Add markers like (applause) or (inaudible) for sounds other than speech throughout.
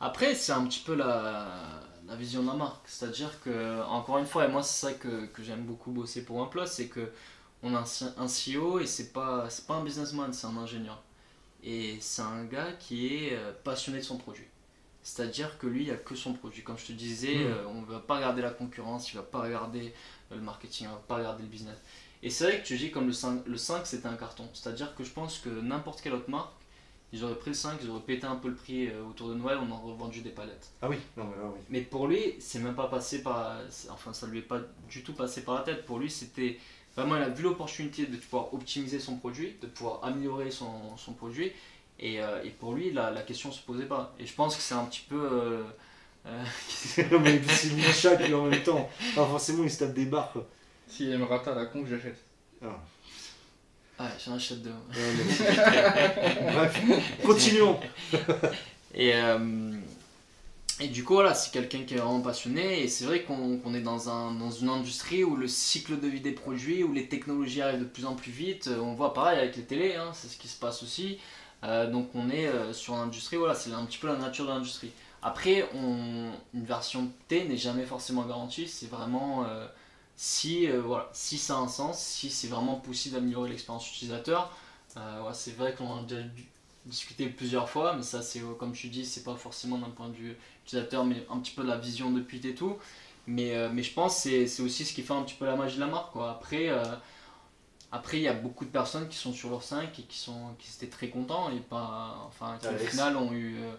Après, c'est un petit peu la, la vision de la marque. C'est-à-dire que, encore une fois, et moi, c'est ça que, que j'aime beaucoup bosser pour OnePlus, c'est que on a un, un CEO et c'est pas, pas un businessman, c'est un ingénieur. Et c'est un gars qui est euh, passionné de son produit. C'est-à-dire que lui, il n'y a que son produit. Comme je te disais, Mm. euh, on ne va pas regarder la concurrence, il ne va pas regarder euh, le marketing, il ne va pas regarder le business. Et c'est vrai que tu dis comme le 5, le 5 c'était un carton. C'est-à-dire que je pense que n'importe quelle autre marque, ils auraient pris le 5, ils auraient pété un peu le prix euh, autour de Noël, on aurait revendu des palettes. Ah oui, non, mais là, oui. Mais pour lui, c'est même pas passé par. Enfin, ça lui est pas du tout passé par la tête. Pour lui, c'était. Vraiment, il a vu l'opportunité de pouvoir optimiser son produit, de pouvoir améliorer son, son produit. Et, euh, et pour lui, la, la question se posait pas. Et je pense que c'est un petit peu. euh, euh, Non, (laughs) mais c'est une chaque en même temps. Enfin, forcément, il se tape des barres, quoi. Si elle me rata à la con, j'achète. Ah. J'en achète deux. Ouais, mais- Bref, continuons. (laughs) Et, euh, et du coup, voilà, c'est quelqu'un qui est vraiment passionné. Et c'est vrai qu'on qu'on est dans, un, dans une industrie où le cycle de vie des produits, où les technologies arrivent de plus en plus vite. Euh, On voit pareil avec les télés, hein, c'est ce qui se passe aussi. Euh, donc on est euh, sur l'industrie, voilà, c'est un petit peu la nature de l'industrie. Après, on, une version T n'est jamais forcément garantie. C'est vraiment si, euh, voilà, si ça a un sens, si c'est vraiment possible d'améliorer l'expérience utilisateur. Euh, ouais, c'est vrai qu'on a déjà discuté plusieurs fois, mais ça, c'est euh, comme tu dis, c'est pas forcément d'un point de vue utilisateur, mais un petit peu de la vision de Pete et tout. Mais, euh, mais je pense que c'est- c'est aussi ce qui fait un petit peu la magie de la marque. Quoi. Après, euh, après, il y a beaucoup de personnes qui sont sur leur 5 et qui, sont, qui étaient très contents et pas, enfin, qui au final ont eu. euh,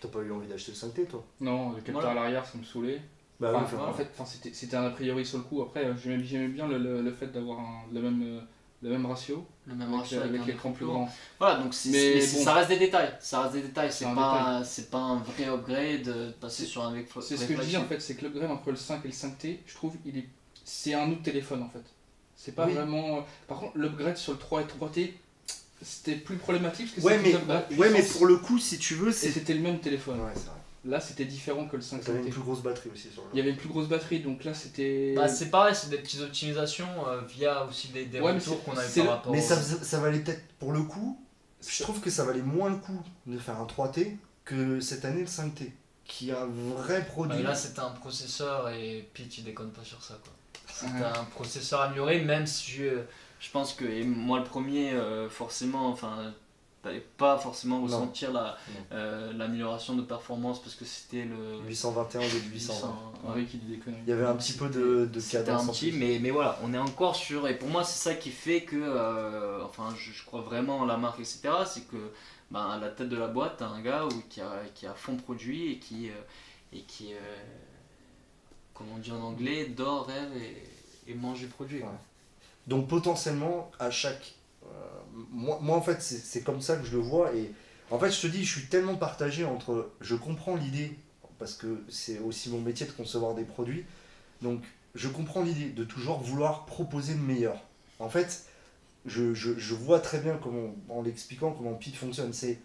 T'as pas eu envie d'acheter le 5T, toi? Non, le capteur Voilà. à l'arrière, ça me saulait. Bah Enfin, oui, enfin, en fait, enfin, c'était c'était un a priori sur le coup. Après, euh, j'aimais j'aimais bien le, le, le fait d'avoir un- le, même, le même ratio le même avec, ratio avec l'écran écran plus grand. Voilà, donc c'est- Mais mais c'est- bon. ça reste des détails. Ça reste des détails. C'est C'est un pas, c'est pas un vrai upgrade de passer sur un avec C'est ce que je dis en fait, c'est que l'upgrade entre le 5 et le 5T, je trouve, il est, c'est un autre téléphone en fait. C'est pas Oui. vraiment. euh, Par contre, l'upgrade sur le 3 et 3T, c'était plus problématique parce que Ouais, mais, ouais, mais pour le coup, si tu veux, et c'était le même téléphone. Ouais, c'est vrai. Là, c'était différent que le 5 T'avais une 5T. plus grosse batterie aussi sur le Il y avait une plus grosse batterie, donc là, c'était. Bah, c'est pareil, c'est des petites optimisations euh, via aussi des, des Ouais, retours qu'on a eu c'est par rapport Mais ça, ça valait peut-être, pour le coup, je trouve que ça valait moins le coup de faire un 3T que cette année le 5T, qui a un vrai Bah, produit. là, c'était un processeur et Pete, il déconne pas sur ça. quoi. C'était Ouais. un processeur amélioré, même si je, je pense que, et moi le premier, euh, forcément, enfin, t'allais pas forcément ressentir la- euh, l'amélioration de performance parce que c'était le 821 au lieu de 820. 800, Ah. Il y avait un petit peu de, de cadence un petit, mais, mais voilà, on est encore sur. Et pour moi, c'est ça qui fait que. euh, enfin, je, je crois vraiment en la marque, etc. C'est que, ben, à la tête de la boîte, t'as un gars où- qui, a, qui a fond produit et qui. euh, et qui comment on dit en anglais, dort, rêve et, et mange du produit. Ouais. Donc potentiellement, à chaque... euh, moi, moi, en fait, c'est comme ça que je le vois. Et en fait, je te dis, je suis tellement partagé entre... Je comprends l'idée, parce que c'est aussi mon métier de concevoir des produits. Donc, je comprends l'idée de toujours vouloir proposer le meilleur. En fait, je, je, vois très bien comment, en l'expliquant comment Pete fonctionne. C'est,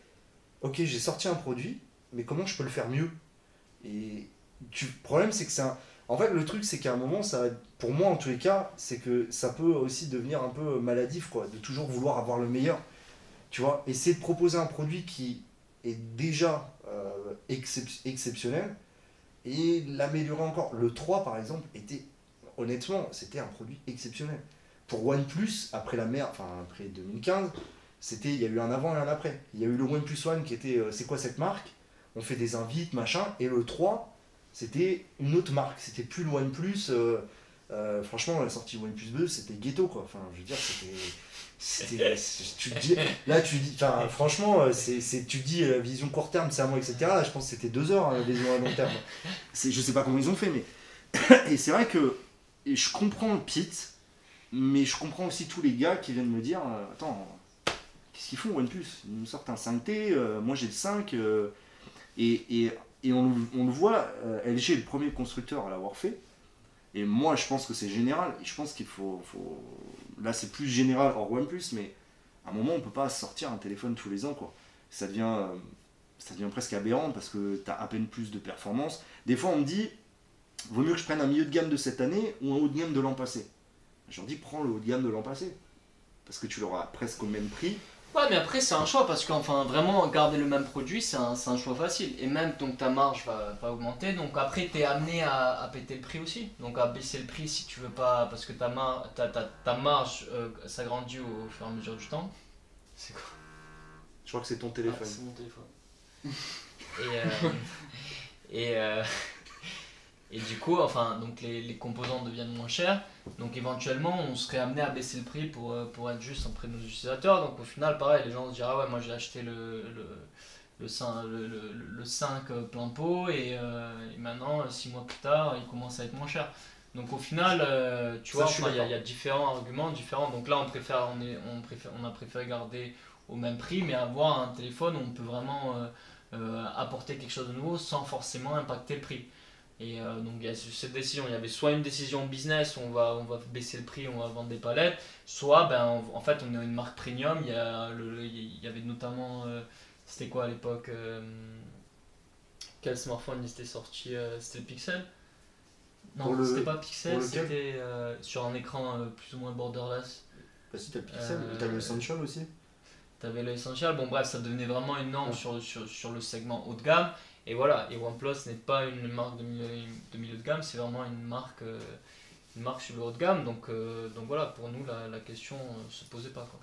ok, j'ai sorti un produit, mais comment je peux le faire mieux? Et le problème, c'est que c'est un... En fait, le truc, c'est qu'à un moment, ça, pour moi en tous les cas, c'est que ça peut aussi devenir un peu maladif, quoi, de toujours vouloir avoir le meilleur. Tu vois, essayer de proposer un produit qui est déjà euh, excep- exceptionnel et l'améliorer encore. Le 3, par exemple, était, honnêtement, c'était un produit exceptionnel. Pour OnePlus, après la mer, enfin après 2015, c'était, il y a eu un avant et un après. Il y a eu le OnePlus One qui était, euh, c'est quoi cette marque? On fait des invites, machin, et le 3, c'était une autre marque. C'était plus le OnePlus. euh, euh, franchement, la sortie OnePlus 2, c'était ghetto, quoi. Enfin, je veux dire, c'était. (laughs) tu dis, là, tu dis, enfin, franchement, euh, c'est, tu te dis vision court terme, c'est à moi, etc. Je pense que c'était deux heures, euh, vision à long terme. C'est, je sais pas comment ils ont fait, mais. (coughs) et c'est vrai que et je comprends Pete, mais je comprends aussi tous les gars qui viennent me dire euh, Attends, qu'est-ce qu'ils font OnePlus Ils nous sortent un 5T, euh, moi j'ai le 5, euh, et, et, et on, on le voit, euh, LG est le premier constructeur à l'avoir fait. Et moi, je pense que c'est général. Et je pense qu'il faut, faut- Là, c'est plus général hors OnePlus, mais à un moment, on peut pas sortir un téléphone tous les ans. Quoi. Ça, devient, euh, ça devient presque aberrant parce que tu as à peine plus de performance. Des fois, on me dit vaut mieux que je prenne un milieu de gamme de cette année ou un haut de gamme de l'an passé. Je leur dis prends le haut de gamme de l'an passé. Parce que tu l'auras presque au même prix. Ouais, mais après, c'est un choix parce qu'enfin, vraiment, garder le même produit, c'est un, c'est un choix facile. Et même, donc ta marge va, va augmenter. Donc après, tu es amené à, à péter le prix aussi. Donc à baisser le prix si tu veux pas. Parce que ta, mar- ta, ta, ta marge euh, s'agrandit au fur et à mesure du temps. C'est quoi? Je crois que c'est ton Ah, téléphone. C'est mon téléphone. (laughs) et, euh, et, euh, et du coup, enfin, donc les, les composants deviennent moins chers. Donc éventuellement, on serait amené à baisser le prix pour, euh, pour être juste auprès de nos utilisateurs. Donc au final, pareil, les gens se diront, ah ouais, moi j'ai acheté le, le, le, 5, le, le, le 5 plein pot et, euh, et maintenant, 6 mois plus tard, il commence à être moins cher. Donc au final, euh, tu Ça, vois, enfin, il y, a- y différents arguments différents. Donc là, on, préfère, on, est, on, préfère, on a préféré garder au même prix, mais avoir un téléphone où on peut vraiment euh, euh, apporter quelque chose de nouveau sans forcément impacter le prix. Et euh, donc il y a cette décision, il y avait soit une décision business où on va, on va baisser le prix, on va vendre des palettes, soit ben, en, en fait on est une marque premium, il y, a le, le- il y avait notamment, euh, c'était quoi à l'époque euh, Quel smartphone il était sorti euh, C'était le Pixel? Non, le- c'était pas Pixel, c'était euh, sur un écran euh, plus ou moins borderless. Bah si, t'as le Pixel, Euh, t'as le Essential aussi. T'avais l'essentiel, bon bref, ça devenait vraiment une norme Ouais. sur, sur, sur le segment haut de gamme. Et voilà, et OnePlus n'est pas une marque de milieu de, milieu de gamme, c'est vraiment une marque, euh, une marque sur le haut de gamme. Donc, euh, donc voilà, pour nous, la, la question euh, se posait pas. Quoi.